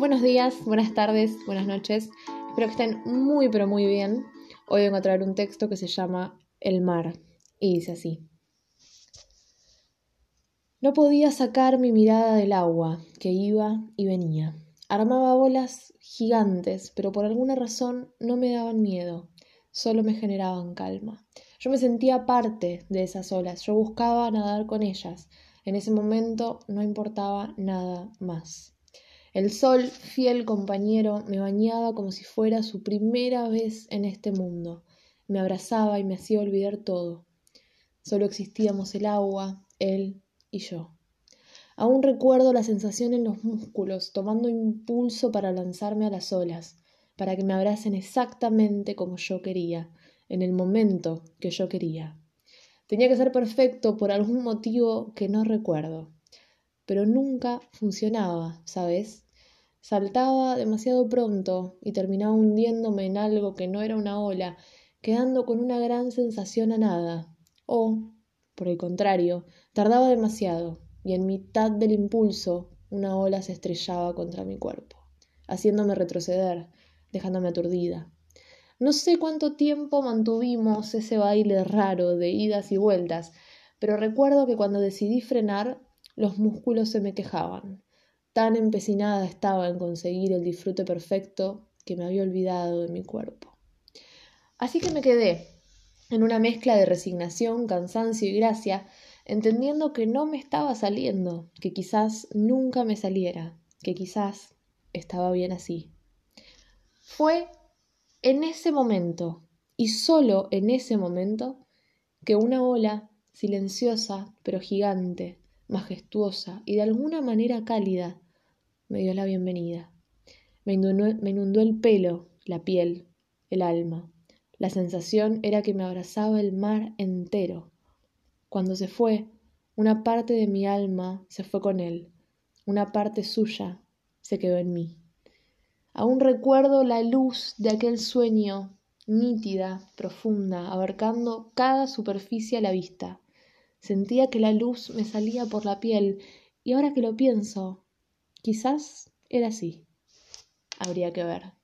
Buenos días, buenas tardes, buenas noches. Espero que estén muy pero muy bien. Hoy vengo a traer un texto que se llama El mar y dice así. No podía sacar mi mirada del agua que iba y venía. Armaba bolas gigantes, pero por alguna razón no me daban miedo, solo me generaban calma. Yo me sentía parte de esas olas, yo buscaba nadar con ellas. En ese momento no importaba nada más. El sol, fiel compañero, me bañaba como si fuera su primera vez en este mundo. Me abrazaba y me hacía olvidar todo. Solo existíamos el agua, él y yo. Aún recuerdo la sensación en los músculos, tomando impulso para lanzarme a las olas, para que me abracen exactamente como yo quería, en el momento que yo quería. Tenía que ser perfecto por algún motivo que no recuerdo pero nunca funcionaba, ¿sabes? Saltaba demasiado pronto y terminaba hundiéndome en algo que no era una ola, quedando con una gran sensación a nada. O, por el contrario, tardaba demasiado y en mitad del impulso una ola se estrellaba contra mi cuerpo, haciéndome retroceder, dejándome aturdida. No sé cuánto tiempo mantuvimos ese baile raro de idas y vueltas, pero recuerdo que cuando decidí frenar los músculos se me quejaban. Tan empecinada estaba en conseguir el disfrute perfecto que me había olvidado de mi cuerpo. Así que me quedé, en una mezcla de resignación, cansancio y gracia, entendiendo que no me estaba saliendo, que quizás nunca me saliera, que quizás estaba bien así. Fue en ese momento, y solo en ese momento, que una ola, silenciosa pero gigante, majestuosa y de alguna manera cálida, me dio la bienvenida. Me inundó, el pelo, la piel, el alma. La sensación era que me abrazaba el mar entero. Cuando se fue, una parte de mi alma se fue con él, una parte suya se quedó en mí. Aún recuerdo la luz de aquel sueño, nítida, profunda, abarcando cada superficie a la vista. Sentía que la luz me salía por la piel y ahora que lo pienso, quizás era así. Habría que ver.